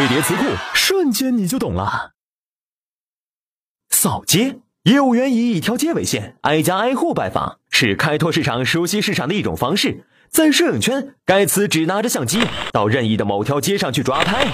堆叠词库瞬间你就懂了。扫街业务员以一条街为线挨家挨户拜访是开拓市场熟悉市场的一种方式。在摄影圈该词只拿着相机到任意的某条街上去抓拍。